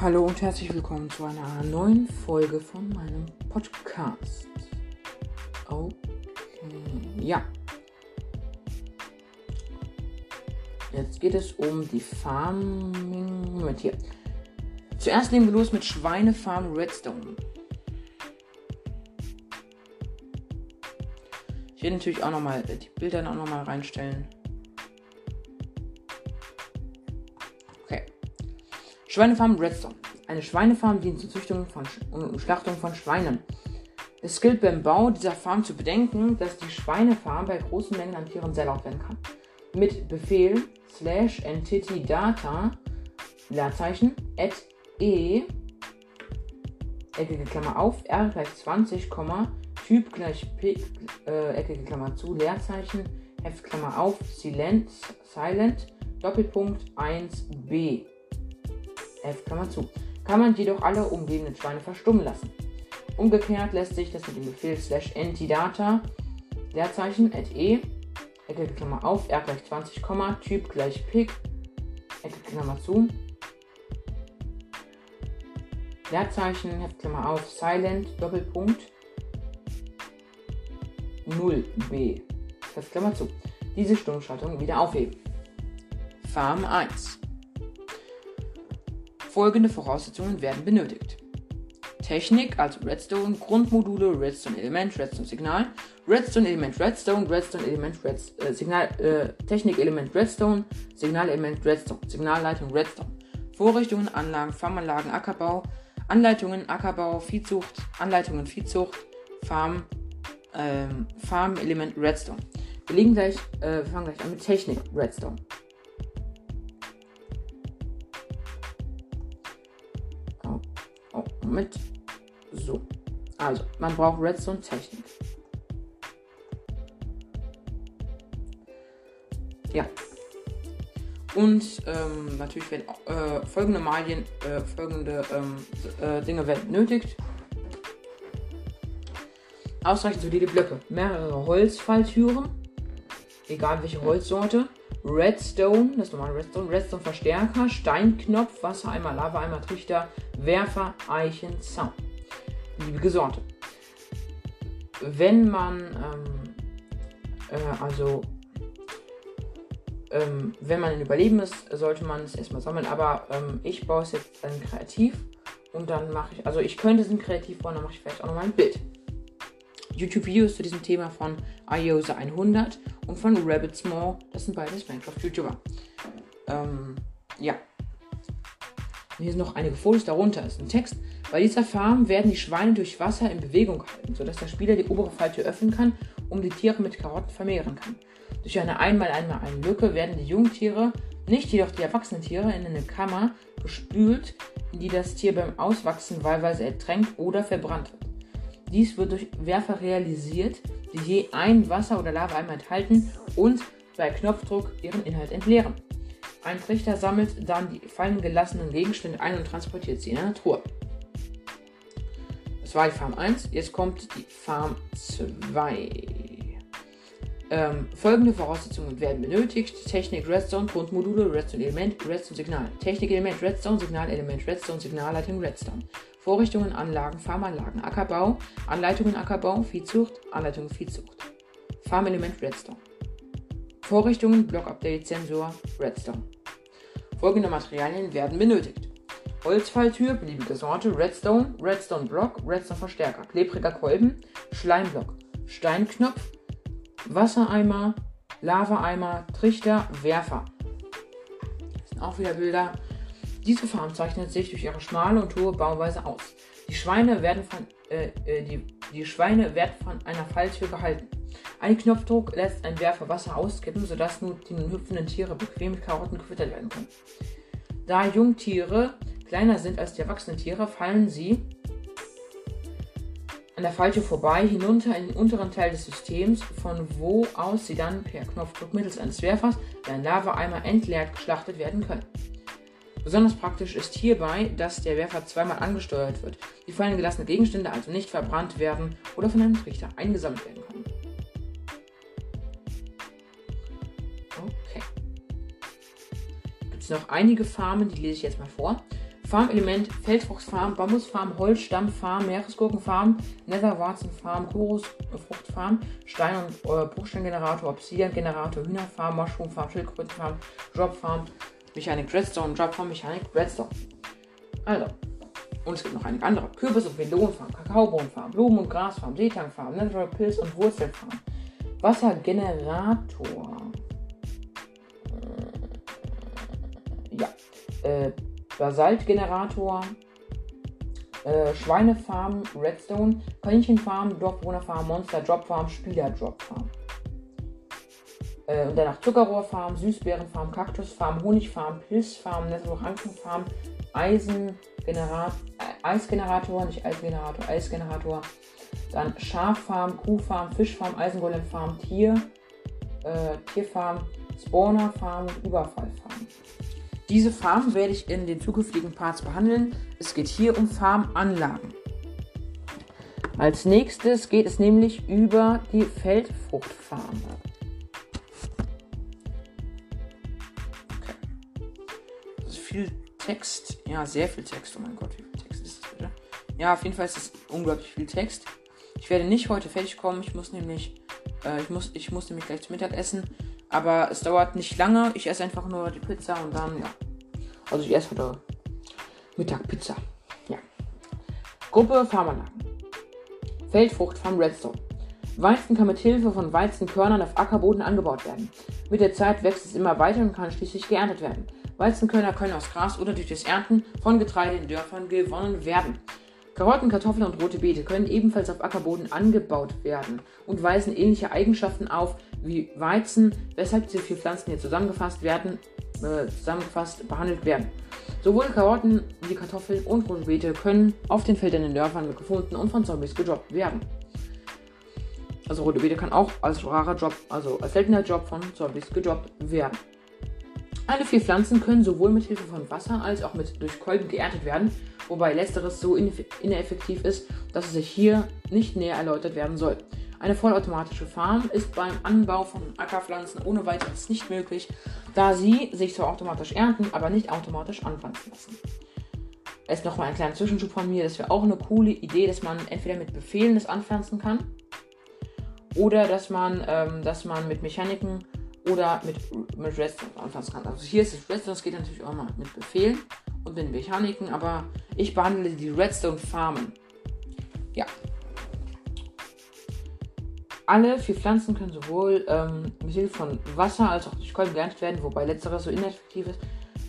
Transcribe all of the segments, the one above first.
Hallo und herzlich willkommen zu einer neuen Folge von meinem Podcast. Okay, ja. Jetzt geht es um die Farming. Moment hier. Zuerst legen wir los mit Schweinefarm Redstone. Ich werde natürlich auch nochmal die Bilder auch nochmal reinstellen. Schweinefarm Redstone. Eine Schweinefarm dient zur Züchtung von Sch und Schlachtung von Schweinen. Es gilt beim Bau dieser Farm zu bedenken, dass die Schweinefarm bei großen Mengen an Tieren sehr laut werden kann. Mit Befehl slash entity data Leerzeichen at e eckige Klammer auf r gleich 20, Typ gleich p äh, eckige Klammer zu Leerzeichen f Klammer auf silent silent Doppelpunkt 1b f Klammer zu. Kann man jedoch alle umgebenden Schweine verstummen lassen. Umgekehrt lässt sich das mit dem Befehl slash entidata Leerzeichen at e Ecke Klammer auf r gleich 20, Typ gleich pick Ecke Klammer zu. Leerzeichen Heftklammer auf silent Doppelpunkt 0b Heftklammer zu. Diese Stummschaltung wieder aufheben. Farm 1 Folgende Voraussetzungen werden benötigt. Technik, also Redstone, Grundmodule, Redstone Element, Redstone Signal, Redstone Element Redstone, Redstone Element Redstone, äh, Signal, äh, Technik Element Redstone, Signalelement Redstone, Signalleitung Redstone, Vorrichtungen, Anlagen, Farmanlagen, Ackerbau, Anleitungen, Ackerbau, Viehzucht, Anleitungen, Viehzucht, Farm, ähm, Farm Element Redstone. Wir legen gleich, äh, wir fangen gleich an mit Technik Redstone. Oh, Moment. So. Also, man braucht Redstone-Technik. Ja. Und ähm, natürlich werden äh, folgende Malien, äh, folgende ähm, äh, Dinge werden benötigt. Ausreichend solide Blöcke. Mehrere Holzfalltüren. Egal welche Holzsorte. Redstone, das ist normale Redstone, Redstone Verstärker, Steinknopf, Wassereimer, Lavaeimer, Trichter, Werfer, Eichen, Zaun beliebige Sorte. Wenn man, ähm, äh, also, ähm, wenn man in Überleben ist, sollte man es erstmal sammeln, aber ähm, ich baue es jetzt dann kreativ und dann mache ich, also ich könnte es in kreativ bauen, dann mache ich vielleicht auch nochmal ein Bild. YouTube-Videos zu diesem Thema von iOsa100 und von Rabbit Small, das sind beides Minecraft-YouTuber. Ähm, ja. Und hier sind noch einige Fotos, darunter ist ein Text. Bei dieser Farm werden die Schweine durch Wasser in Bewegung gehalten, sodass der Spieler die obere Falltür öffnen kann, um die Tiere mit Karotten vermehren kann. Durch eine einmal einmal eine Lücke werden die Jungtiere, nicht jedoch die erwachsenen Tiere, in eine Kammer gespült, in die das Tier beim Auswachsen wahlweise ertränkt oder verbrannt wird. Dies wird durch Werfer realisiert, die je ein Wasser- oder Lava-Eimer enthalten und bei Knopfdruck ihren Inhalt entleeren. Ein Trichter sammelt dann die fallen gelassenen Gegenstände ein und transportiert sie in eine Truhe. Das war die Farm 1. Jetzt kommt die Farm 2. Ähm, folgende Voraussetzungen werden benötigt: Technik Redstone, Grundmodule, Redstone Element, Redstone Signal. Technik Element Redstone, Signal Element Redstone, Signalleitung Redstone. Vorrichtungen, Anlagen, Farmanlagen, Ackerbau, Anleitungen Ackerbau, Viehzucht, Anleitungen Viehzucht. Farmelement Redstone. Vorrichtungen, Block Update Sensor, Redstone. Folgende Materialien werden benötigt. Holzfalltür, beliebige Sorte, Redstone, Redstone Block, Redstone Verstärker, klebriger Kolben, Schleimblock, Steinknopf, Wassereimer, Lavaeimer, Trichter, Werfer. Das sind auch wieder Bilder. Diese Farm zeichnet sich durch ihre schmale und hohe Bauweise aus. Die Schweine werden von, äh, äh, die, die Schweine werden von einer Falltür gehalten. Ein Knopfdruck lässt ein Werfer Wasser auskippen, sodass nur die hüpfenden Tiere bequem mit Karotten gefüttert werden können. Da Jungtiere kleiner sind als die erwachsenen Tiere, fallen sie an der Falte vorbei hinunter in den unteren Teil des Systems, von wo aus sie dann per Knopfdruck mittels eines Werfers, der ein Lava-Eimer entleert, geschlachtet werden können. Besonders praktisch ist hierbei, dass der Werfer zweimal angesteuert wird. Die fallen gelassene Gegenstände also nicht verbrannt werden oder von einem Trichter eingesammelt werden können. Okay. Gibt es noch einige Farmen, die lese ich jetzt mal vor. Farmelement, Feldfruchtfarm, Bambusfarm, Holzstammfarm, Meeresgurkenfarm, Netherwarzenfarm, Chorusfruchtfarm, Stein- und äh, Bruchsteingenerator, Obsidian-Generator, Hühnerfarm, Mushroomfarm, Schildkrötenfarm, Dropfarm, Mechanik Redstone, Dropfarm, Mechanik Redstone. Also, und es gibt noch einige andere. Kürbis- und Melonenfarm, Kakaobohnenfarm, Blumen- und Grasfarm, Seetangfarm, Natural Pilz- und Wurzelfarm, Wassergenerator. Äh, ja, äh, Basaltgenerator, äh, Schweinefarm, Redstone, Kaninchenfarm, Dorfbewohnerfarm, Monster Dropfarm, Spieler Dropfarm. Äh, und danach Zuckerrohrfarm, Süßbeerenfarm, Kaktusfarm, Honigfarm, Pilzfarm, Nesselrankenfarm, Eisengenerator, äh, Eisgenerator, nicht Eisgenerator, Eisgenerator. Dann Schaffarm, Kuhfarm, Fischfarm, Eisengolemfarm, Tier, äh, Tierfarm, Spawnerfarm und Überfallfarm. Diese Farm werde ich in den zukünftigen Parts behandeln. Es geht hier um Farmanlagen. Als nächstes geht es nämlich über die Feldfruchtfarm. Viel Text. Ja, sehr viel Text. Oh mein Gott, wie viel Text ist das bitte? Ja, auf jeden Fall ist es unglaublich viel Text. Ich werde nicht heute fertig kommen. Ich muss nämlich, äh, ich muss, ich muss nämlich gleich zu Mittag essen. Aber es dauert nicht lange. Ich esse einfach nur die Pizza und dann, ja. Also ich esse heute Mittag Pizza. Ja. Gruppe Farmanlagen. Feldfruchtfarm Redstone. Weizen kann mit Hilfe von Weizenkörnern auf Ackerboden angebaut werden. Mit der Zeit wächst es immer weiter und kann schließlich geerntet werden. Weizenkörner können aus Gras oder durch das Ernten von Getreide in Dörfern gewonnen werden. Karotten, Kartoffeln und rote Beete können ebenfalls auf Ackerboden angebaut werden und weisen ähnliche Eigenschaften auf wie Weizen, weshalb diese vier Pflanzen hier zusammengefasst werden, äh, zusammengefasst behandelt werden. Sowohl Karotten wie Kartoffeln und rote Beete können auf den Feldern in Dörfern gefunden und von Zombies gedroppt werden. Also rote Beete kann auch als rarer Job, also als seltener Job von Zombies gedroppt werden. Alle vier Pflanzen können sowohl mit Hilfe von Wasser als auch mit durch Kolben geerntet werden, wobei letzteres so ineffektiv ist, dass es sich hier nicht näher erläutert werden soll. Eine vollautomatische Farm ist beim Anbau von Ackerpflanzen ohne weiteres nicht möglich, da sie sich zwar automatisch ernten, aber nicht automatisch anpflanzen lassen. Es nochmal ein kleiner Zwischenschub von mir, das wäre auch eine coole Idee, dass man entweder mit Befehlen das anpflanzen kann oder dass man, ähm, dass man mit Mechaniken oder mit, mit Redstone anfassen kann. Also hier ist es Redstone, das geht natürlich auch mal mit Befehlen und mit Mechaniken, aber ich behandle die Redstone-Farmen. Ja. Alle vier Pflanzen können sowohl ähm, mit Hilfe von Wasser als auch durch Kolben geerntet werden, wobei letzteres so ineffektiv ist.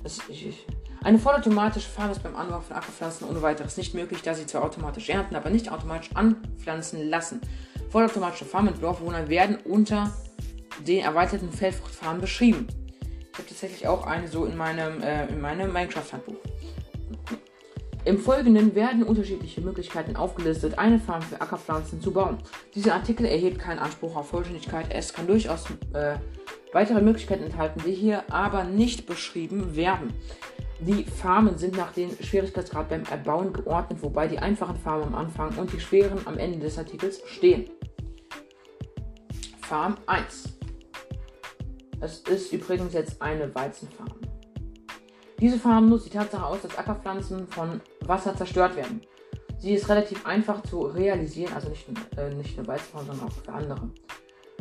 dass ich, ich, eine vollautomatische Farm ist beim Anbau von Ackerpflanzen ohne weiteres nicht möglich, da sie zwar automatisch ernten, aber nicht automatisch anpflanzen lassen. Vollautomatische Farmen mit Dorfbewohnern werden unter den erweiterten Feldfruchtfarmen beschrieben. Ich habe tatsächlich auch eine so in meinem, äh, in meinem Minecraft-Handbuch. Im Folgenden werden unterschiedliche Möglichkeiten aufgelistet, eine Farm für Ackerpflanzen zu bauen. Dieser Artikel erhebt keinen Anspruch auf Vollständigkeit. Es kann durchaus äh, weitere Möglichkeiten enthalten, die hier aber nicht beschrieben werden. Die Farmen sind nach dem Schwierigkeitsgrad beim Erbauen geordnet, wobei die einfachen Farmen am Anfang und die schweren am Ende des Artikels stehen. Farm 1. Es ist übrigens jetzt eine Weizenfarm. Diese Farm nutzt die Tatsache aus, dass Ackerpflanzen von Wasser zerstört werden. Sie ist relativ einfach zu realisieren, also nicht, äh, nicht nur Weizenfarm, sondern auch für andere.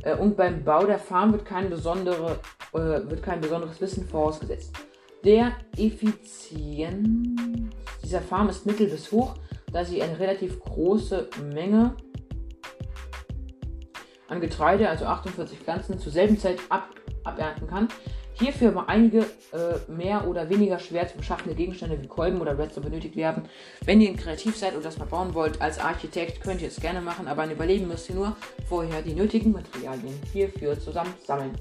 Äh, und beim Bau der Farm wird kein, besondere, äh, wird kein besonderes Wissen vorausgesetzt. Der Effizienz dieser Farm ist mittel bis hoch, da sie eine relativ große Menge an Getreide, also 48 Pflanzen, zur selben Zeit ab, abernten kann. Hierfür aber einige äh, mehr oder weniger schwer zu beschaffende Gegenstände wie Kolben oder Redstone benötigt werden. Wenn ihr kreativ seid und das mal bauen wollt als Architekt, könnt ihr es gerne machen, aber ein Überleben müsst ihr nur vorher die nötigen Materialien hierfür zusammen sammeln.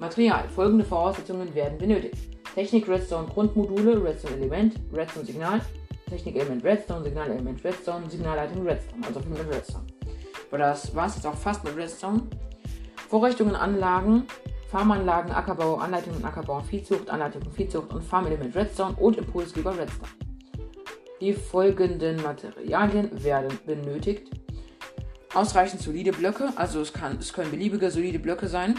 Material. Folgende Voraussetzungen werden benötigt. Technik Redstone Grundmodule, Redstone Element, Redstone Signal, Technik Element Redstone, Signal Element Redstone, Signalleitung Redstone, also viel mit Redstone. Aber das war es jetzt auch fast mit Redstone. Vorrichtungen, Anlagen, Farmanlagen, Ackerbau, Anleitungen Ackerbau, Viehzucht, Anleitungen Viehzucht und Farmelement Redstone und Impulsgeber Redstone. Die folgenden Materialien werden benötigt. Ausreichend solide Blöcke, also es, kann, es können beliebige solide Blöcke sein.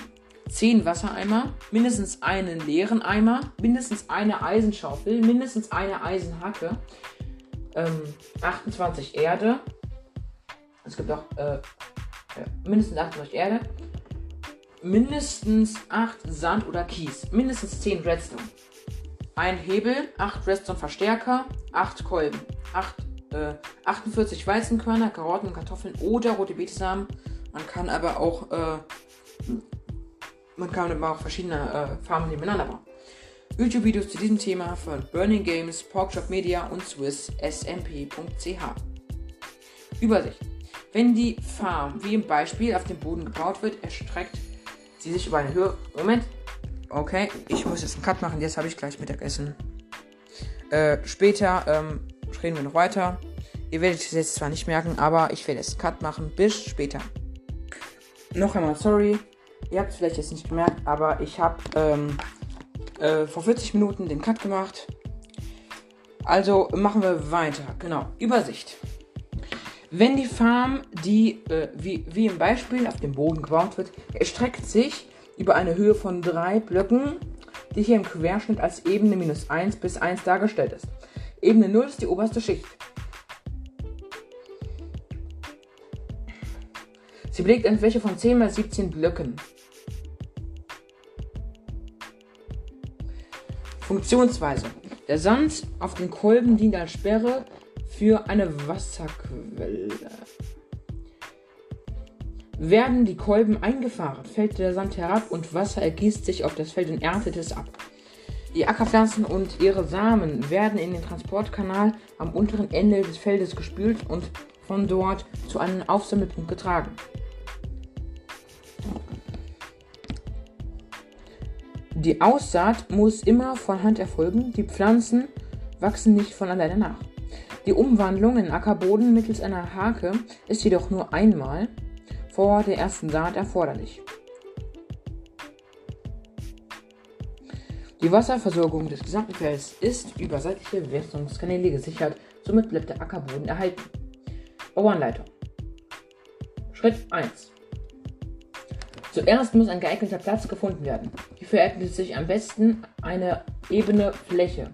10 Wassereimer, mindestens einen leeren Eimer, mindestens eine Eisenschaufel, mindestens eine Eisenhacke, ähm, 28 Erde. Es gibt auch äh, mindestens 28 Erde, mindestens 8 Sand oder Kies, mindestens 10 Redstone. Ein Hebel, 8 Redstone-Verstärker, 8 Kolben, 8, äh, 48 Weizenkörner, Karotten, Kartoffeln oder rote Betesamen. Man kann aber auch, äh, man kann aber auch verschiedene äh, Farben nebeneinander bauen. YouTube-Videos zu diesem Thema von Burning Games, Porkchop Media und SwissSMP.ch. Übersicht. Wenn die Farm wie im Beispiel auf dem Boden gebaut wird, erstreckt sie sich über eine Höhe. Moment. Okay, ich muss jetzt einen Cut machen. Jetzt habe ich gleich Mittagessen. Äh, später ähm, reden wir noch weiter. Ihr werdet es jetzt zwar nicht merken, aber ich werde jetzt einen Cut machen. Bis später. Noch einmal sorry. Ihr habt es vielleicht jetzt nicht gemerkt, aber ich habe ähm, äh, vor 40 Minuten den Cut gemacht. Also machen wir weiter. Genau. Übersicht. Wenn die Farm, die äh, wie, wie im Beispiel auf dem Boden gebaut wird, erstreckt sich über eine Höhe von drei Blöcken, die hier im Querschnitt als Ebene minus 1 bis 1 dargestellt ist. Ebene 0 ist die oberste Schicht. Sie belegt eine Fläche von 10 mal 17 Blöcken. Funktionsweise. Der Sand auf den Kolben dient als Sperre für eine Wasserquelle. Werden die Kolben eingefahren, fällt der Sand herab und Wasser ergießt sich auf das Feld und erntet es ab. Die Ackerpflanzen und ihre Samen werden in den Transportkanal am unteren Ende des Feldes gespült und von dort zu einem Aufsammelpunkt getragen. Die Aussaat muss immer von Hand erfolgen, die Pflanzen wachsen nicht von alleine nach. Die Umwandlung in Ackerboden mittels einer Hake ist jedoch nur einmal vor der ersten Saat erforderlich. Die Wasserversorgung des gesamten Felds ist über seitliche Bewässerungskanäle gesichert, somit bleibt der Ackerboden erhalten. Bauanleitung Schritt 1 Zuerst muss ein geeigneter Platz gefunden werden. Hierfür eignet sich am besten eine ebene Fläche.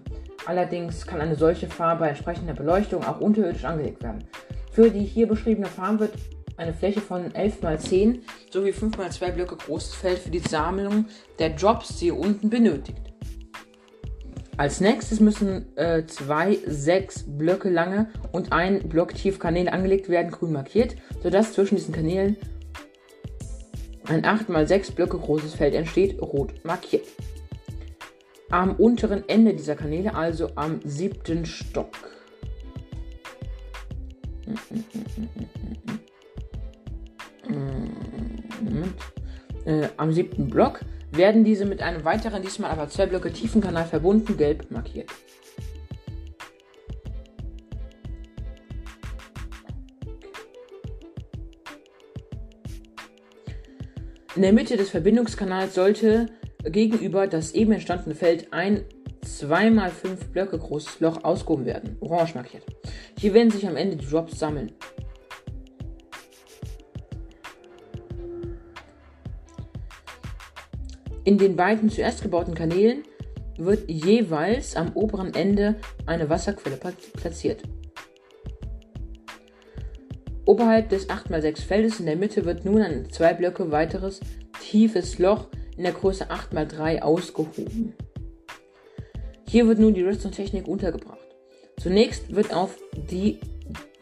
Allerdings kann eine solche Farm bei entsprechender Beleuchtung auch unterirdisch angelegt werden. Für die hier beschriebene Farm wird eine Fläche von 11 x 10 sowie 5 x 2 Blöcke großes Feld für die Sammlung der Jobs hier unten benötigt. Als nächstes müssen äh, zwei 6 Blöcke lange und ein Block tief Kanäle angelegt werden, grün markiert, sodass zwischen diesen Kanälen ein 8 x 6 Blöcke großes Feld entsteht, rot markiert. Am unteren Ende dieser Kanäle, also am siebten Stock. Äh, am siebten Block werden diese mit einem weiteren, diesmal aber zwei Blöcke tiefen Kanal verbunden, gelb markiert. In der Mitte des Verbindungskanals sollte gegenüber das eben entstandene Feld ein 2x5 Blöcke großes Loch ausgehoben werden, orange markiert. Hier werden sich am Ende die Drops sammeln. In den beiden zuerst gebauten Kanälen wird jeweils am oberen Ende eine Wasserquelle platziert. Oberhalb des 8x6 Feldes in der Mitte wird nun ein zwei Blöcke weiteres tiefes Loch in der Größe 8x3 ausgehoben. Hier wird nun die Redstone-Technik untergebracht. Zunächst wird auf die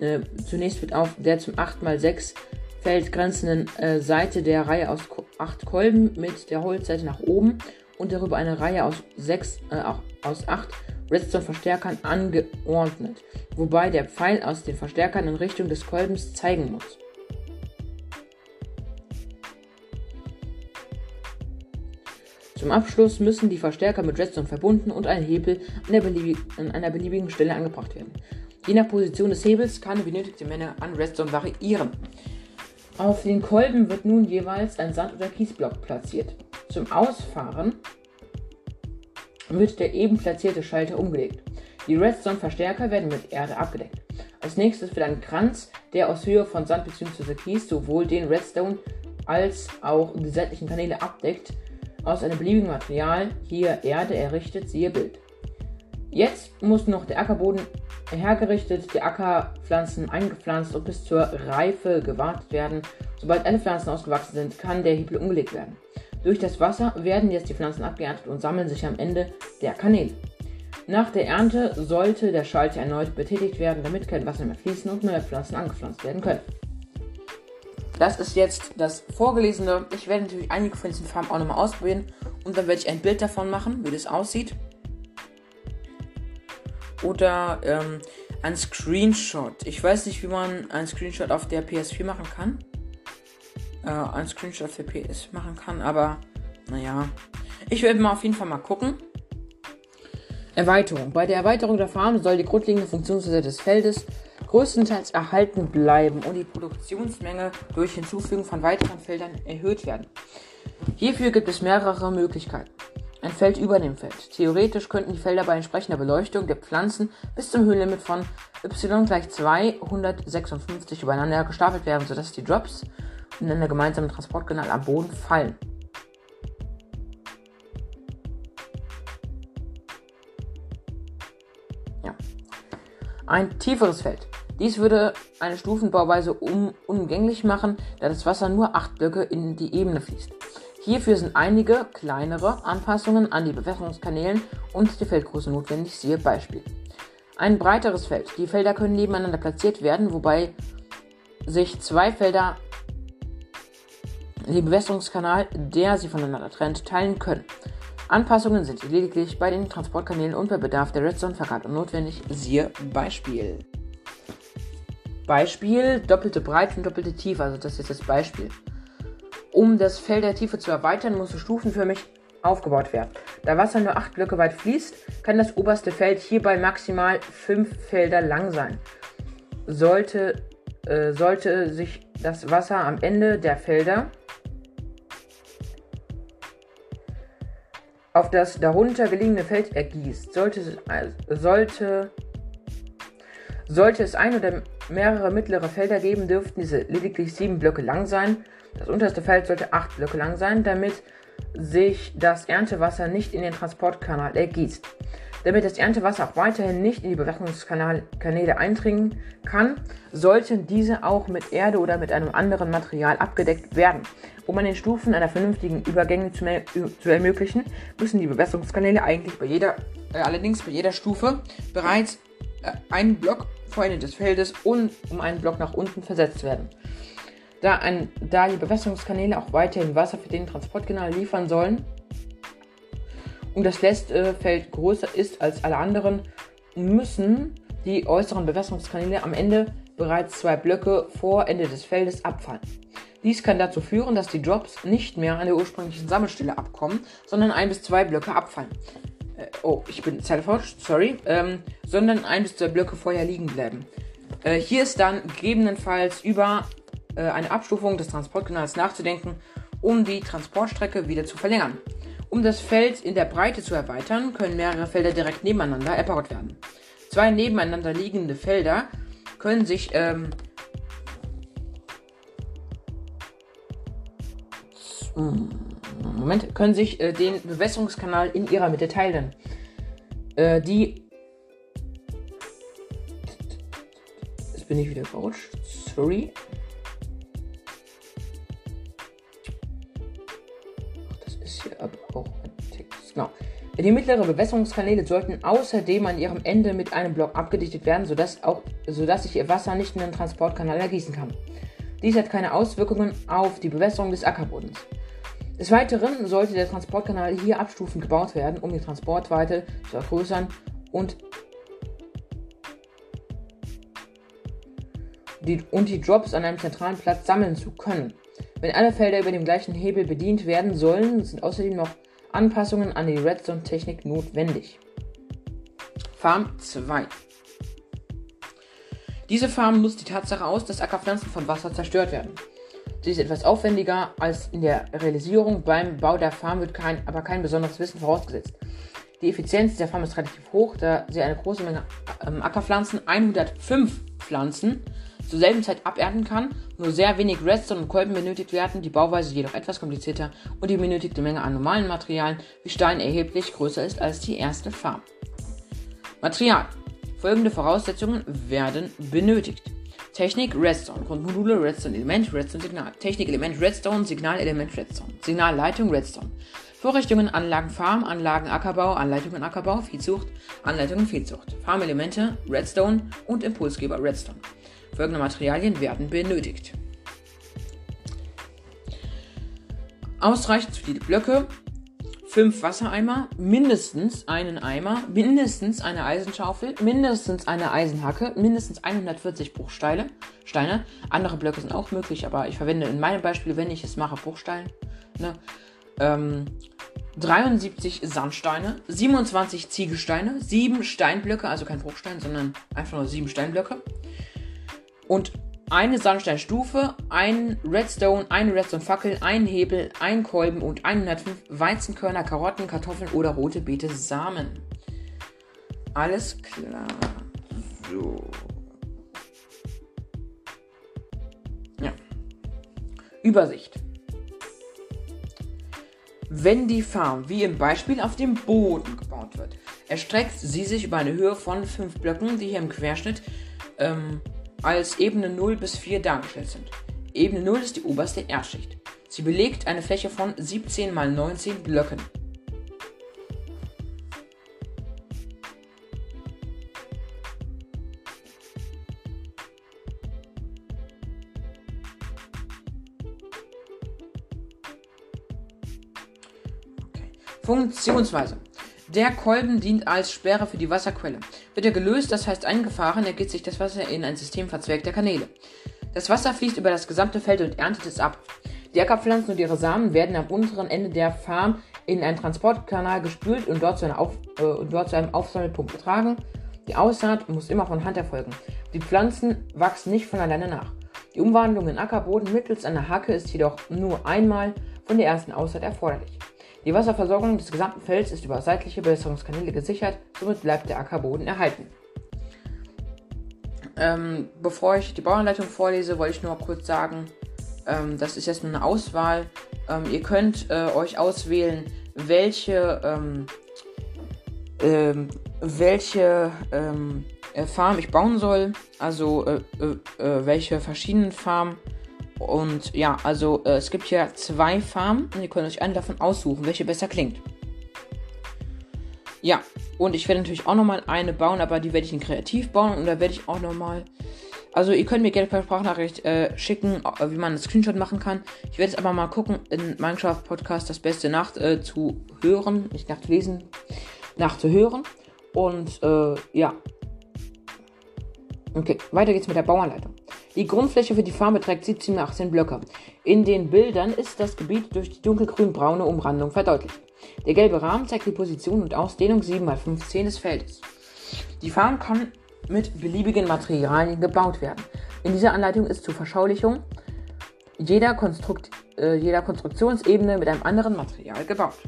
äh, zunächst wird auf der zum 8x6 Feld grenzenden äh, Seite der Reihe aus 8 Kolben mit der Holzseite nach oben und darüber eine Reihe aus, 6, äh, aus 8 Redstone-Verstärkern angeordnet, wobei der Pfeil aus den Verstärkern in Richtung des Kolbens zeigen muss. Zum Abschluss müssen die Verstärker mit Redstone verbunden und ein Hebel an, beliebig, an einer beliebigen Stelle angebracht werden. Je nach Position des Hebels kann die benötigte Menge an Redstone variieren. Auf den Kolben wird nun jeweils ein Sand- oder Kiesblock platziert. Zum Ausfahren wird der eben platzierte Schalter umgelegt. Die Redstone-Verstärker werden mit Erde abgedeckt. Als nächstes wird ein Kranz, der aus Höhe von Sand bzw. Kies sowohl den Redstone als auch die seitlichen Kanäle abdeckt, aus einem beliebigen Material, hier Erde errichtet, siehe Bild. Jetzt muss noch der Ackerboden hergerichtet, die Ackerpflanzen eingepflanzt und bis zur Reife gewartet werden. Sobald alle Pflanzen ausgewachsen sind, kann der Hebel umgelegt werden. Durch das Wasser werden jetzt die Pflanzen abgeerntet und sammeln sich am Ende der Kanäle. Nach der Ernte sollte der Schalter erneut betätigt werden, damit kein Wasser mehr fließen und neue Pflanzen angepflanzt werden können. Das ist jetzt das Vorgelesene. Ich werde natürlich einige von diesen Farben auch nochmal ausprobieren und dann werde ich ein Bild davon machen, wie das aussieht. Oder ähm, ein Screenshot. Ich weiß nicht, wie man einen Screenshot auf der PS4 machen kann. Äh, ein Screenshot für PS machen kann, aber naja. Ich werde mal auf jeden Fall mal gucken. Erweiterung. Bei der Erweiterung der Farm soll die grundlegende Funktionsweise des Feldes größtenteils erhalten bleiben und die Produktionsmenge durch Hinzufügen von weiteren Feldern erhöht werden. Hierfür gibt es mehrere Möglichkeiten. Ein Feld über dem Feld. Theoretisch könnten die Felder bei entsprechender Beleuchtung der Pflanzen bis zum Höhenlimit von y gleich 256 übereinander gestapelt werden, sodass die Drops in einer gemeinsamen Transportkanal am Boden fallen. ein tieferes Feld. Dies würde eine Stufenbauweise um unumgänglich machen, da das Wasser nur acht Blöcke in die Ebene fließt. Hierfür sind einige kleinere Anpassungen an die Bewässerungskanälen und die Feldgröße notwendig, siehe Beispiel. Ein breiteres Feld. Die Felder können nebeneinander platziert werden, wobei sich zwei Felder den Bewässerungskanal, der sie voneinander trennt, teilen können. Anpassungen sind lediglich bei den Transportkanälen und bei Bedarf der Redstone-Verkabelung notwendig. Siehe Beispiel. Beispiel doppelte Breite und doppelte Tiefe, also das ist das Beispiel. Um das Feld der Tiefe zu erweitern, muss stufenförmig aufgebaut werden. Da Wasser nur 8 Blöcke weit fließt, kann das oberste Feld hierbei maximal 5 Felder lang sein. Sollte, äh, sollte sich das Wasser am Ende der Felder auf das darunter gelegene Feld ergießt, sollte, sollte, sollte es ein oder mehrere mittlere Felder geben, dürften diese lediglich sieben Blöcke lang sein. Das unterste Feld sollte acht Blöcke lang sein, damit sich das Erntewasser nicht in den Transportkanal ergießt. Damit das Erntewasser auch weiterhin nicht in die Bewässerungskanäle eindringen kann, sollten diese auch mit Erde oder mit einem anderen Material abgedeckt werden. Um an den Stufen einer vernünftigen Übergänge zu, zu ermöglichen, müssen die Bewässerungskanäle eigentlich bei jeder, äh, allerdings bei jeder Stufe bereits äh, einen Block vor Ende des Feldes und um einen Block nach unten versetzt werden. Da, ein, da die Bewässerungskanäle auch weiterhin Wasser für den Transportkanal liefern sollen, und das letzte Feld größer ist als alle anderen, müssen die äußeren Bewässerungskanäle am Ende bereits zwei Blöcke vor Ende des Feldes abfallen. Dies kann dazu führen, dass die Drops nicht mehr an der ursprünglichen Sammelstelle abkommen, sondern ein bis zwei Blöcke abfallen. Äh, oh, ich bin falsch, sorry. Ähm, sondern ein bis zwei Blöcke vorher liegen bleiben. Äh, hier ist dann gegebenenfalls über äh, eine Abstufung des Transportkanals nachzudenken, um die Transportstrecke wieder zu verlängern. Um das Feld in der Breite zu erweitern, können mehrere Felder direkt nebeneinander erbaut werden. Zwei nebeneinander liegende Felder können sich ähm, Moment, können sich äh, den Bewässerungskanal in ihrer Mitte teilen. Äh, die. Jetzt bin ich wieder gerutscht. Sorry. Genau. Die mittleren Bewässerungskanäle sollten außerdem an ihrem Ende mit einem Block abgedichtet werden, sodass, auch, sodass sich ihr Wasser nicht in den Transportkanal ergießen kann. Dies hat keine Auswirkungen auf die Bewässerung des Ackerbodens. Des Weiteren sollte der Transportkanal hier abstufend gebaut werden, um die Transportweite zu vergrößern und die, und die Drops an einem zentralen Platz sammeln zu können. Wenn alle Felder über dem gleichen Hebel bedient werden sollen, sind außerdem noch Anpassungen an die Redstone-Technik notwendig. Farm 2. Diese Farm nutzt die Tatsache aus, dass Ackerpflanzen von Wasser zerstört werden. Sie ist etwas aufwendiger als in der Realisierung. Beim Bau der Farm wird kein, aber kein besonderes Wissen vorausgesetzt. Die Effizienz der Farm ist relativ hoch, da sie eine große Menge ähm, Ackerpflanzen, 105 Pflanzen, zur selben Zeit abernten kann, nur sehr wenig Redstone und Kolben benötigt werden, die Bauweise jedoch etwas komplizierter und die benötigte Menge an normalen Materialien wie Stein erheblich größer ist als die erste Farm. Material. Folgende Voraussetzungen werden benötigt. Technik Redstone, Grundmodule Redstone Element, Redstone Signal. Technik Element Redstone, Signal Element Redstone. Signalleitung Redstone. Vorrichtungen, Anlagen, Farm, Anlagen, Ackerbau, Anleitungen, Ackerbau, Viehzucht, Anleitungen, Viehzucht. Farmelemente, Redstone und Impulsgeber, Redstone. Folgende Materialien werden benötigt. Ausreichend viele Blöcke, 5 Wassereimer, mindestens einen Eimer, mindestens eine Eisenschaufel, mindestens eine Eisenhacke, mindestens 140 Bruchsteine. Steine. Andere Blöcke sind auch möglich, aber ich verwende in meinem Beispiel, wenn ich es mache, Bruchsteine. Ne? Ähm, 73 Sandsteine, 27 Ziegelsteine, 7 Steinblöcke, also kein Bruchstein, sondern einfach nur 7 Steinblöcke. Und eine Sandsteinstufe, ein Redstone, eine Redstone-Fackel, ein Hebel, ein Kolben und 105 Weizenkörner, Karotten, Kartoffeln oder rote Beete Samen. Alles klar. So. Ja. Übersicht. Wenn die Farm wie im Beispiel auf dem Boden gebaut wird, erstreckt sie sich über eine Höhe von 5 Blöcken, die hier im Querschnitt ähm, als Ebene 0 bis 4 dargestellt sind. Ebene 0 ist die oberste Erdschicht. Sie belegt eine Fläche von 17 mal 19 Blöcken. Funktionsweise. Der Kolben dient als Sperre für die Wasserquelle. Wird er gelöst, das heißt eingefahren, ergibt sich das Wasser in ein System verzweigter Kanäle. Das Wasser fließt über das gesamte Feld und erntet es ab. Die Ackerpflanzen und ihre Samen werden am unteren Ende der Farm in einen Transportkanal gespült und dort zu, Auf, äh, und dort zu einem Aufsammelpunkt getragen. Die Aussaat muss immer von Hand erfolgen. Die Pflanzen wachsen nicht von alleine nach. Die Umwandlung in Ackerboden mittels einer Hacke ist jedoch nur einmal von der ersten Aussaat erforderlich. Die Wasserversorgung des gesamten Felds ist über seitliche Bewässerungskanäle gesichert, somit bleibt der Ackerboden erhalten. Ähm, bevor ich die Bauanleitung vorlese, wollte ich nur kurz sagen, ähm, das ist jetzt nur eine Auswahl. Ähm, ihr könnt äh, euch auswählen, welche, ähm, ähm, welche ähm, äh, Farm ich bauen soll, also äh, äh, äh welche verschiedenen Farmen und ja, also äh, es gibt hier zwei Farmen und ihr könnt euch eine davon aussuchen, welche besser klingt. Ja, und ich werde natürlich auch nochmal eine bauen, aber die werde ich in kreativ bauen und da werde ich auch nochmal. Also ihr könnt mir gerne per Sprachnachricht äh, schicken, äh, wie man einen Screenshot machen kann. Ich werde jetzt aber mal gucken, in Minecraft Podcast das Beste nachzuhören, äh, nicht nachzulesen, nachzuhören. Und äh, ja. Okay, weiter geht's mit der Bauanleitung. Die Grundfläche für die Farm beträgt 17 bis 18 Blöcke. In den Bildern ist das Gebiet durch die dunkelgrün-braune Umrandung verdeutlicht. Der gelbe Rahmen zeigt die Position und Ausdehnung 7 x 15 des Feldes. Die Farm kann mit beliebigen Materialien gebaut werden. In dieser Anleitung ist zur Verschaulichung jeder, Konstrukt, äh, jeder Konstruktionsebene mit einem anderen Material gebaut.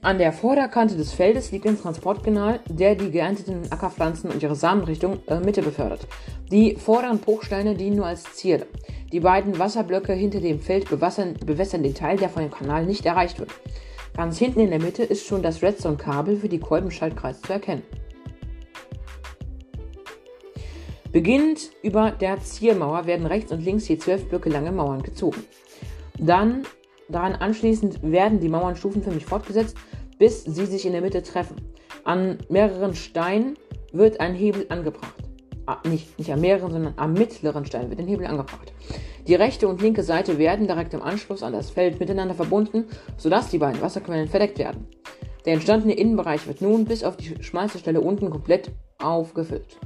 An der Vorderkante des Feldes liegt ein Transportkanal, der die geernteten Ackerpflanzen und ihre Samen Richtung äh, Mitte befördert. Die vorderen Bruchsteine dienen nur als Zierde. Die beiden Wasserblöcke hinter dem Feld bewässern, bewässern den Teil, der von dem Kanal nicht erreicht wird. Ganz hinten in der Mitte ist schon das Redstone-Kabel für die Kolbenschaltkreis zu erkennen. Beginnend über der Ziermauer werden rechts und links je zwölf Blöcke lange Mauern gezogen. Dann Daran anschließend werden die Mauern stufenförmig fortgesetzt, bis sie sich in der Mitte treffen. An mehreren Steinen wird ein Hebel angebracht. Ah, nicht, nicht an mehreren, sondern am mittleren Stein wird ein Hebel angebracht. Die rechte und linke Seite werden direkt im Anschluss an das Feld miteinander verbunden, sodass die beiden Wasserquellen verdeckt werden. Der entstandene Innenbereich wird nun bis auf die schmalste Stelle unten komplett aufgefüllt.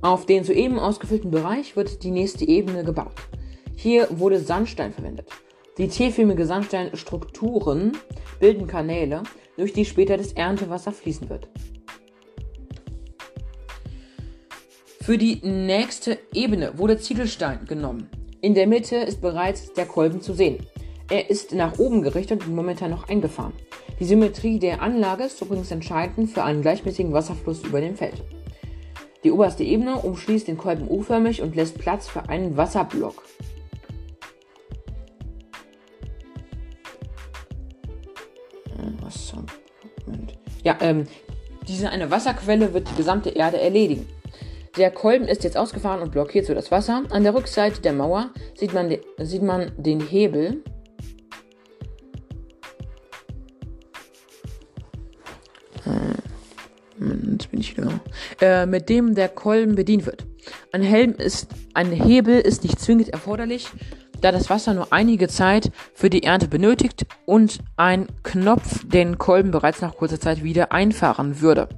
Auf den soeben ausgefüllten Bereich wird die nächste Ebene gebaut. Hier wurde Sandstein verwendet. Die T-förmige Sandsteinstrukturen bilden Kanäle, durch die später das Erntewasser fließen wird. Für die nächste Ebene wurde Ziegelstein genommen. In der Mitte ist bereits der Kolben zu sehen. Er ist nach oben gerichtet und momentan noch eingefahren. Die Symmetrie der Anlage ist übrigens entscheidend für einen gleichmäßigen Wasserfluss über dem Feld. Die oberste Ebene umschließt den Kolben U-förmig und lässt Platz für einen Wasserblock. Ja, ähm, diese eine Wasserquelle wird die gesamte Erde erledigen. Der Kolben ist jetzt ausgefahren und blockiert so das Wasser. An der Rückseite der Mauer sieht man, de sieht man den Hebel. Hm, jetzt bin ich wieder. Äh, mit dem der Kolben bedient wird. Ein Helm ist, ein Hebel ist nicht zwingend erforderlich, da das Wasser nur einige Zeit für die Ernte benötigt und ein Knopf den Kolben bereits nach kurzer Zeit wieder einfahren würde.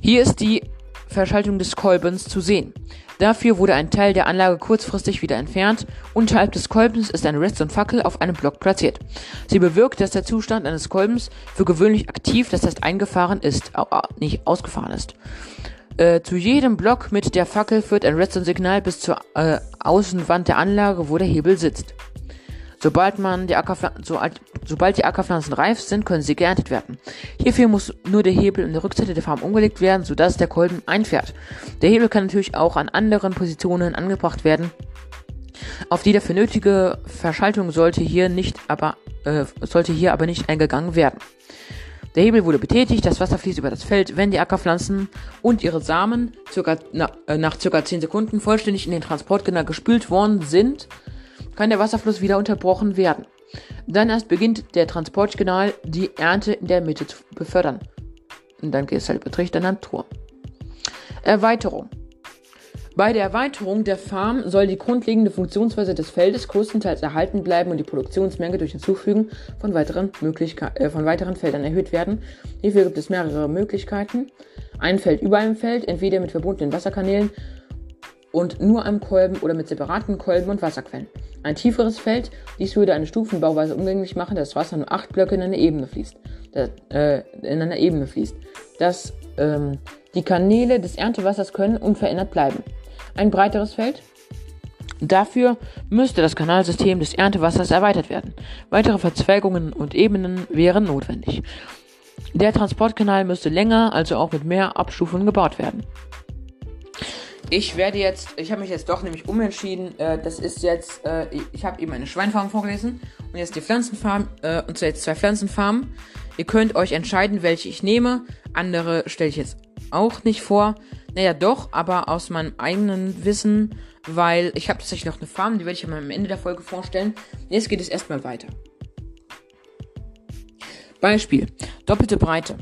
Hier ist die Verschaltung des Kolbens zu sehen. Dafür wurde ein Teil der Anlage kurzfristig wieder entfernt. Unterhalb des Kolbens ist eine Redstone-Fackel auf einem Block platziert. Sie bewirkt, dass der Zustand eines Kolbens für gewöhnlich aktiv, das heißt eingefahren ist, nicht ausgefahren ist. Äh, zu jedem Block mit der Fackel führt ein Redstone-Signal bis zur äh, Außenwand der Anlage, wo der Hebel sitzt. Sobald, man die so, sobald die Ackerpflanzen reif sind, können sie geerntet werden. Hierfür muss nur der Hebel in der Rückseite der Farm umgelegt werden, sodass der Kolben einfährt. Der Hebel kann natürlich auch an anderen Positionen angebracht werden. Auf die dafür nötige Verschaltung sollte hier nicht aber äh, sollte hier aber nicht eingegangen werden. Der Hebel wurde betätigt, das Wasser fließt über das Feld, wenn die Ackerpflanzen und ihre Samen circa, na, äh, nach circa 10 Sekunden vollständig in den Transportkanal gespült worden sind, kann der Wasserfluss wieder unterbrochen werden. Dann erst beginnt der Transportkanal die Ernte in der Mitte zu befördern. Und dann geht es halt betricht dann an Tor. Erweiterung. Bei der Erweiterung der Farm soll die grundlegende Funktionsweise des Feldes größtenteils erhalten bleiben und die Produktionsmenge durch Hinzufügen von weiteren, äh, von weiteren Feldern erhöht werden. Hierfür gibt es mehrere Möglichkeiten. Ein Feld über einem Feld, entweder mit verbundenen Wasserkanälen und nur einem Kolben oder mit separaten Kolben und Wasserquellen. Ein tieferes Feld, dies würde eine Stufenbauweise umgänglich machen, dass das Wasser nur acht Blöcke in eine Ebene fließt. Das, äh, in einer Ebene fließt. Dass ähm, die Kanäle des Erntewassers können unverändert bleiben ein breiteres Feld. Dafür müsste das Kanalsystem des Erntewassers erweitert werden. Weitere Verzweigungen und Ebenen wären notwendig. Der Transportkanal müsste länger, also auch mit mehr Abstufungen gebaut werden. Ich werde jetzt, ich habe mich jetzt doch nämlich umentschieden. Äh, das ist jetzt, äh, ich habe eben eine Schweinfarm vorgelesen und jetzt die Pflanzenfarm, äh, und zwar jetzt zwei Pflanzenfarmen. Ihr könnt euch entscheiden, welche ich nehme. Andere stelle ich jetzt auch nicht vor. Naja, doch, aber aus meinem eigenen Wissen, weil ich habe tatsächlich noch eine Farm, die werde ich am Ende der Folge vorstellen. Jetzt geht es erstmal weiter. Beispiel. Doppelte Breite.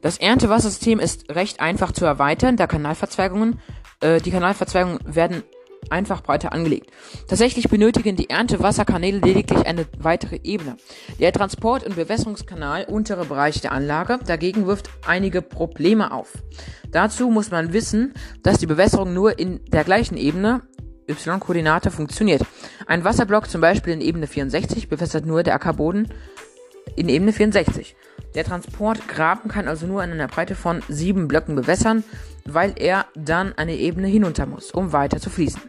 Das Erntewassersystem ist recht einfach zu erweitern, da Kanalverzweigungen, äh, die Kanalverzweigungen werden einfach breiter angelegt. Tatsächlich benötigen die Erntewasserkanäle lediglich eine weitere Ebene. Der Transport- und Bewässerungskanal untere Bereich der Anlage dagegen wirft einige Probleme auf. Dazu muss man wissen, dass die Bewässerung nur in der gleichen Ebene y-Koordinate funktioniert. Ein Wasserblock zum Beispiel in Ebene 64 bewässert nur der Ackerboden in Ebene 64. Der Transportgraben kann also nur in einer Breite von sieben Blöcken bewässern, weil er dann eine Ebene hinunter muss, um weiter zu fließen.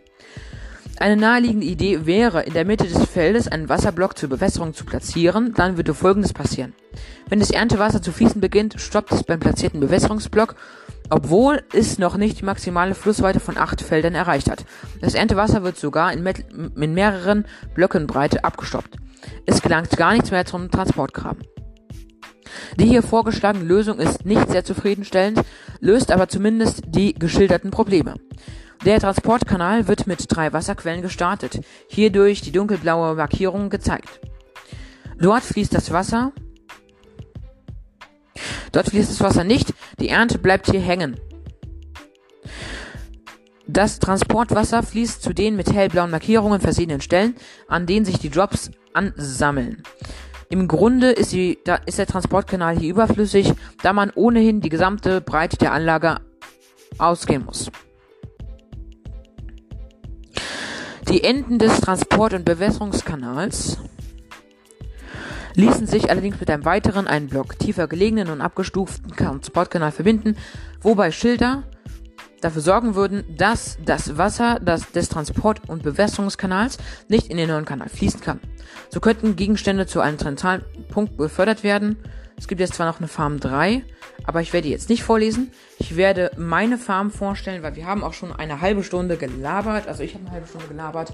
Eine naheliegende Idee wäre, in der Mitte des Feldes einen Wasserblock zur Bewässerung zu platzieren, dann würde folgendes passieren. Wenn das Erntewasser zu fließen beginnt, stoppt es beim platzierten Bewässerungsblock, obwohl es noch nicht die maximale Flussweite von acht Feldern erreicht hat. Das Erntewasser wird sogar in, in mehreren Blöcken Breite abgestoppt. Es gelangt gar nichts mehr zum Transportgraben. Die hier vorgeschlagene Lösung ist nicht sehr zufriedenstellend, löst aber zumindest die geschilderten Probleme. Der Transportkanal wird mit drei Wasserquellen gestartet, hierdurch die dunkelblaue Markierung gezeigt. Dort fließt das Wasser. Dort fließt das Wasser nicht, die Ernte bleibt hier hängen. Das Transportwasser fließt zu den mit hellblauen Markierungen versehenen Stellen, an denen sich die Drops ansammeln. Im Grunde ist, die, ist der Transportkanal hier überflüssig, da man ohnehin die gesamte Breite der Anlage ausgehen muss. Die Enden des Transport- und Bewässerungskanals ließen sich allerdings mit einem weiteren, einen Block tiefer gelegenen und abgestuften Transportkanal verbinden, wobei Schilder dafür sorgen würden, dass das Wasser das, des Transport- und Bewässerungskanals nicht in den neuen Kanal fließen kann. So könnten Gegenstände zu einem zentralen Punkt befördert werden. Es gibt jetzt zwar noch eine Farm 3, aber ich werde die jetzt nicht vorlesen. Ich werde meine Farm vorstellen, weil wir haben auch schon eine halbe Stunde gelabert. Also ich habe eine halbe Stunde gelabert.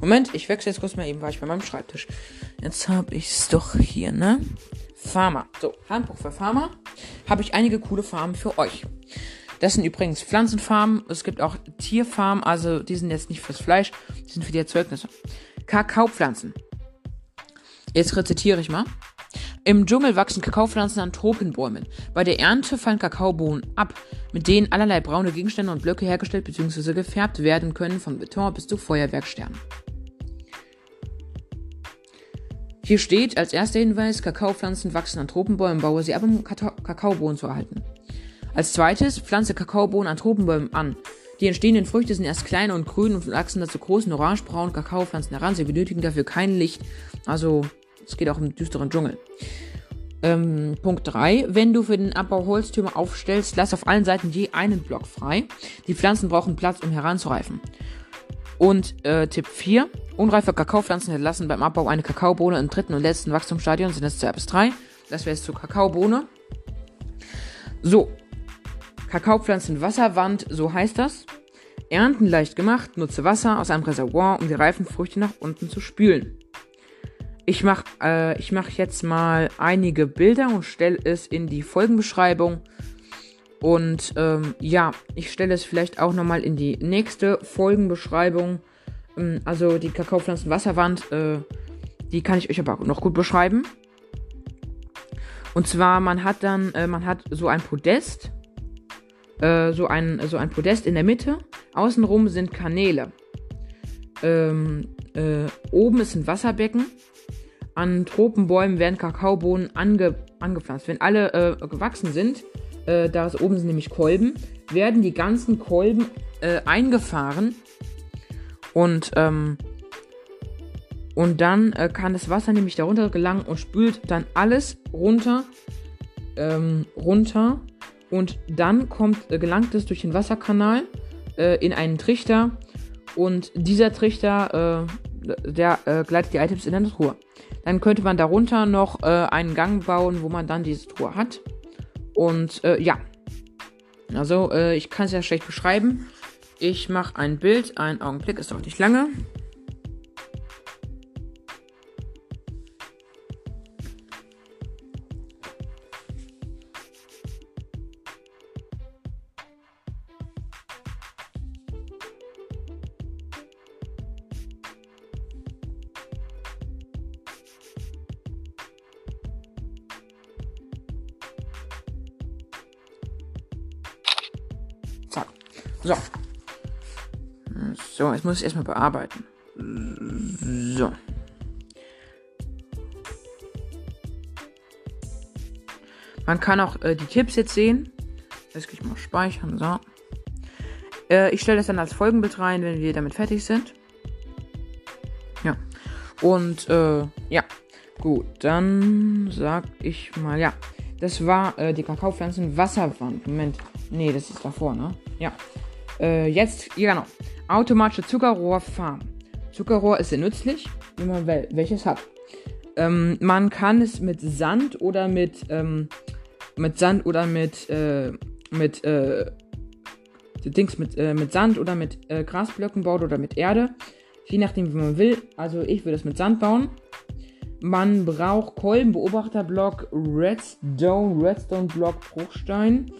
Moment, ich wechsle jetzt kurz mal eben, war ich bei meinem Schreibtisch. Jetzt habe ich es doch hier, ne? Farmer. So, Handbuch für Farmer. Habe ich einige coole Farmen für euch. Das sind übrigens Pflanzenfarmen. Es gibt auch Tierfarmen, also die sind jetzt nicht fürs Fleisch, die sind für die Erzeugnisse. Kakaopflanzen. Jetzt rezitiere ich mal. Im Dschungel wachsen Kakaopflanzen an Tropenbäumen. Bei der Ernte fallen Kakaobohnen ab, mit denen allerlei braune Gegenstände und Blöcke hergestellt bzw. gefärbt werden können, von Beton bis zu Feuerwerksternen. Hier steht als erster Hinweis, Kakaopflanzen wachsen an Tropenbäumen, baue sie ab, um Kakaobohnen zu erhalten. Als zweites, pflanze Kakaobohnen an Tropenbäumen an. Die entstehenden Früchte sind erst klein und grün und wachsen dazu großen orangebraunen Kakaopflanzen heran. Sie benötigen dafür kein Licht. Also, es geht auch im düsteren Dschungel. Ähm, Punkt 3. Wenn du für den Abbau Holztürme aufstellst, lass auf allen Seiten je einen Block frei. Die Pflanzen brauchen Platz, um heranzureifen. Und äh, Tipp 4. Unreife Kakaopflanzen hinterlassen beim Abbau eine Kakaobohne im dritten und letzten Wachstumsstadion sind es 2 bis 3. Das wäre jetzt zur Kakaobohne. So. Kakaopflanzen Wasserwand, so heißt das. Ernten leicht gemacht, nutze Wasser aus einem Reservoir, um die reifen Früchte nach unten zu spülen. Ich mache äh, mach jetzt mal einige Bilder und stelle es in die Folgenbeschreibung. Und ähm, ja, ich stelle es vielleicht auch nochmal in die nächste Folgenbeschreibung. Ähm, also die Kakaopflanzen Wasserwand, äh, die kann ich euch aber noch gut beschreiben. Und zwar, man hat dann, äh, man hat so ein Podest, äh, so, ein, so ein Podest in der Mitte. Außenrum sind Kanäle. Ähm, äh, oben ist ein Wasserbecken. An Tropenbäumen werden Kakaobohnen ange, angepflanzt. Wenn alle äh, gewachsen sind, äh, da ist oben sind nämlich Kolben, werden die ganzen Kolben äh, eingefahren und ähm, und dann äh, kann das Wasser nämlich darunter gelangen und spült dann alles runter, ähm, runter und dann kommt, äh, gelangt es durch den Wasserkanal äh, in einen Trichter und dieser Trichter, äh, der äh, gleitet die Items in eine Truhe. Dann könnte man darunter noch äh, einen Gang bauen, wo man dann diese Truhe hat. Und äh, ja. Also, äh, ich kann es ja schlecht beschreiben. Ich mache ein Bild. Ein Augenblick, ist doch nicht lange. Jetzt muss ich erstmal bearbeiten. So. Man kann auch äh, die Tipps jetzt sehen. Jetzt gehe ich mal speichern. So. Äh, ich stelle das dann als Folgenbild rein, wenn wir damit fertig sind. Ja. Und äh, ja. Gut, dann sag ich mal, ja. Das war äh, die Kakaopflanzen Wasserwand. Moment. Nee, das ist davor, ne? Ja. Äh, jetzt, ja genau. Automatische Zuckerrohrfarm. Zuckerrohr ist sehr nützlich, wenn man wel welches hat. Ähm, man kann es mit Sand oder mit, ähm, mit Sand oder mit, äh, mit, äh, Dings mit, äh, mit Sand oder mit äh, Grasblöcken bauen oder mit Erde. Je nachdem, wie man will. Also ich würde es mit Sand bauen. Man braucht Kolben, Beobachterblock, Redstone, Redstone-Block, Bruchstein.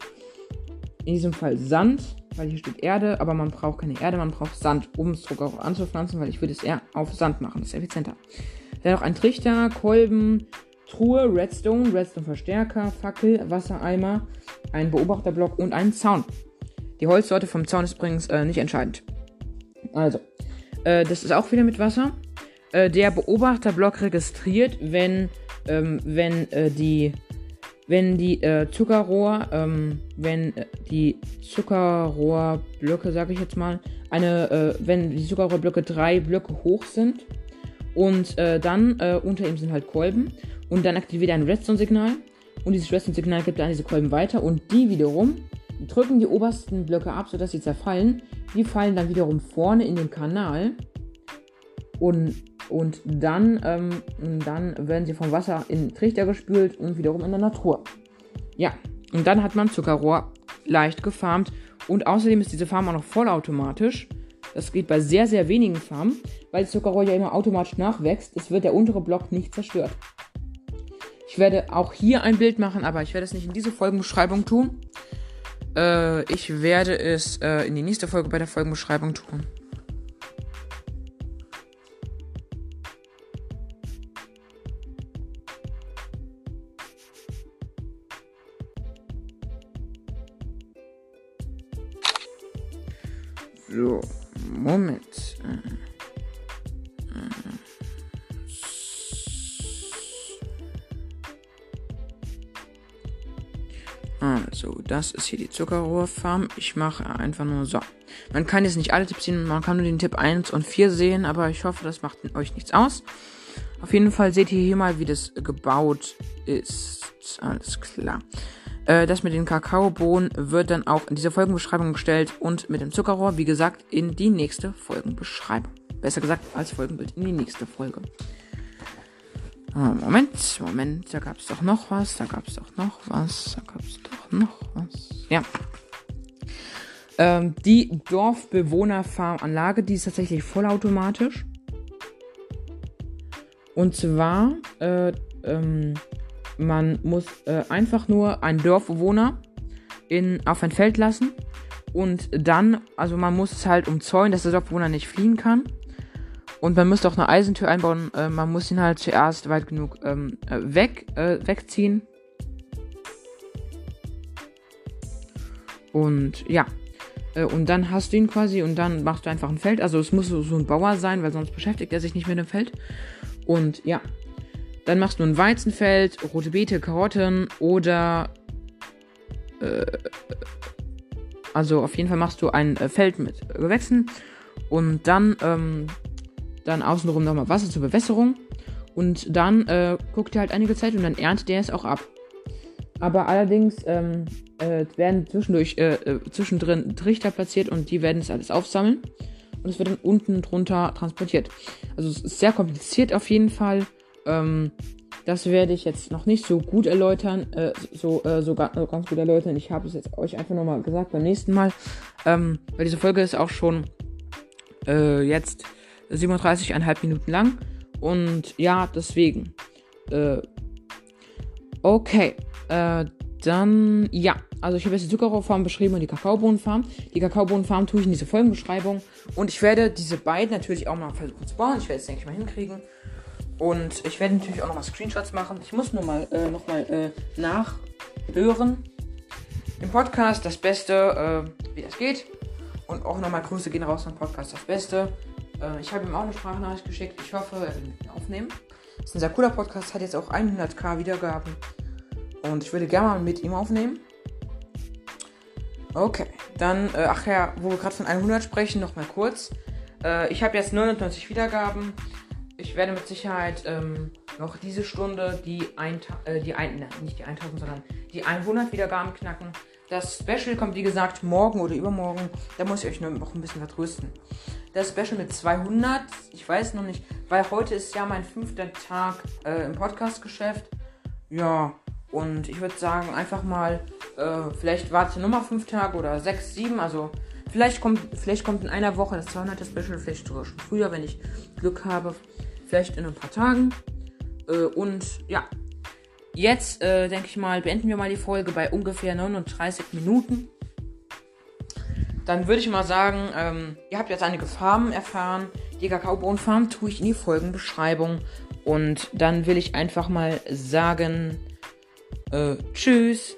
In diesem Fall Sand, weil hier steht Erde, aber man braucht keine Erde, man braucht Sand, um es auch anzupflanzen, weil ich würde es eher auf Sand machen, das ist effizienter. Dann noch ein Trichter, Kolben, Truhe, Redstone, Redstone-Verstärker, Fackel, Wassereimer, ein Beobachterblock und einen Zaun. Die Holzsorte vom Zaun ist übrigens äh, nicht entscheidend. Also, äh, das ist auch wieder mit Wasser. Äh, der Beobachterblock registriert, wenn, ähm, wenn äh, die wenn die äh, Zuckerrohr, ähm, wenn äh, die Zuckerrohrblöcke, sage ich jetzt mal, eine, äh, wenn die Zuckerrohrblöcke drei Blöcke hoch sind und äh, dann äh, unter ihm sind halt Kolben und dann aktiviert er ein Redstone-Signal und dieses Redstone-Signal gibt dann diese Kolben weiter und die wiederum drücken die obersten Blöcke ab, sodass sie zerfallen. Die fallen dann wiederum vorne in den Kanal. Und, und dann, ähm, dann werden sie vom Wasser in Trichter gespült und wiederum in der Natur. Ja, und dann hat man Zuckerrohr leicht gefarmt. Und außerdem ist diese Farm auch noch vollautomatisch. Das geht bei sehr, sehr wenigen Farmen, weil Zuckerrohr ja immer automatisch nachwächst. Es wird der untere Block nicht zerstört. Ich werde auch hier ein Bild machen, aber ich werde es nicht in diese Folgenbeschreibung tun. Äh, ich werde es äh, in die nächste Folge bei der Folgenbeschreibung tun. So, Moment. Also, das ist hier die Zuckerrohrfarm. Ich mache einfach nur so. Man kann jetzt nicht alle Tipps sehen, man kann nur den Tipp 1 und 4 sehen, aber ich hoffe, das macht euch nichts aus. Auf jeden Fall seht ihr hier mal, wie das gebaut ist. Alles klar. Äh, das mit den Kakaobohnen wird dann auch in dieser Folgenbeschreibung gestellt und mit dem Zuckerrohr, wie gesagt, in die nächste Folgenbeschreibung. Besser gesagt, als Folgenbild in die nächste Folge. Ah, Moment, Moment, da gab es doch noch was, da gab es doch noch was, da gab es doch noch was. Ja. Ähm, die Dorfbewohnerfarmanlage, die ist tatsächlich vollautomatisch. Und zwar, äh, ähm, man muss äh, einfach nur einen Dorfbewohner in, auf ein Feld lassen. Und dann, also man muss es halt umzäunen, dass der Dorfbewohner nicht fliehen kann. Und man muss auch eine Eisentür einbauen. Äh, man muss ihn halt zuerst weit genug ähm, äh, weg, äh, wegziehen. Und ja. Äh, und dann hast du ihn quasi und dann machst du einfach ein Feld. Also es muss so, so ein Bauer sein, weil sonst beschäftigt er sich nicht mit dem Feld. Und ja, dann machst du ein Weizenfeld, rote Beete, Karotten oder äh, also auf jeden Fall machst du ein äh, Feld mit Gewächsen und dann ähm, dann außenrum nochmal Wasser zur Bewässerung und dann äh, guckt er halt einige Zeit und dann erntet er es auch ab. Aber allerdings ähm, äh, werden zwischendurch äh, äh, zwischendrin Trichter platziert und die werden es alles aufsammeln und es wird dann unten drunter transportiert. Also es ist sehr kompliziert auf jeden Fall. Ähm, das werde ich jetzt noch nicht so gut erläutern, äh, so, äh, so ga, äh, ganz gut erläutern. Ich habe es jetzt euch einfach nochmal gesagt beim nächsten Mal. Ähm, weil diese Folge ist auch schon äh, jetzt 37,5 Minuten lang. Und ja, deswegen. Äh, okay. Äh, dann, ja. Also ich habe jetzt die Zuckerrohrfarm beschrieben und die Kakaobohnenfarm. Die Kakaobohnenfarm tue ich in diese Folgenbeschreibung. Und ich werde diese beiden natürlich auch mal versuchen zu bauen. Ich werde es, denke ich, mal hinkriegen. Und ich werde natürlich auch nochmal Screenshots machen. Ich muss nur mal äh, nochmal äh, nachhören. Im Podcast das Beste, äh, wie das geht. Und auch nochmal Grüße gehen raus am Podcast das Beste. Äh, ich habe ihm auch eine Sprachnachricht geschickt. Ich hoffe, er will mit aufnehmen. Das ist ein sehr cooler Podcast, hat jetzt auch 100k Wiedergaben. Und ich würde gerne mal mit ihm aufnehmen. Okay, dann, äh, ach ja, wo wir gerade von 100 sprechen, nochmal kurz. Äh, ich habe jetzt 99 Wiedergaben ich werde mit Sicherheit ähm, noch diese Stunde die, ein, äh, die ein, ne, nicht die 1000, sondern die 100 Wiedergaben knacken. Das Special kommt wie gesagt morgen oder übermorgen. Da muss ich euch noch ein bisschen vertrösten. Das Special mit 200, ich weiß noch nicht, weil heute ist ja mein fünfter Tag äh, im Podcast-Geschäft. Ja, und ich würde sagen, einfach mal, äh, vielleicht warte nochmal fünf Tage oder sechs, sieben, also vielleicht kommt, vielleicht kommt in einer Woche das 200. Special, vielleicht sogar schon früher, wenn ich Glück habe vielleicht in ein paar Tagen. Äh, und ja, jetzt äh, denke ich mal, beenden wir mal die Folge bei ungefähr 39 Minuten. Dann würde ich mal sagen, ähm, ihr habt jetzt einige Farben erfahren. Die Kakaobohnenfarm tue ich in die Folgenbeschreibung. Und dann will ich einfach mal sagen, äh, tschüss.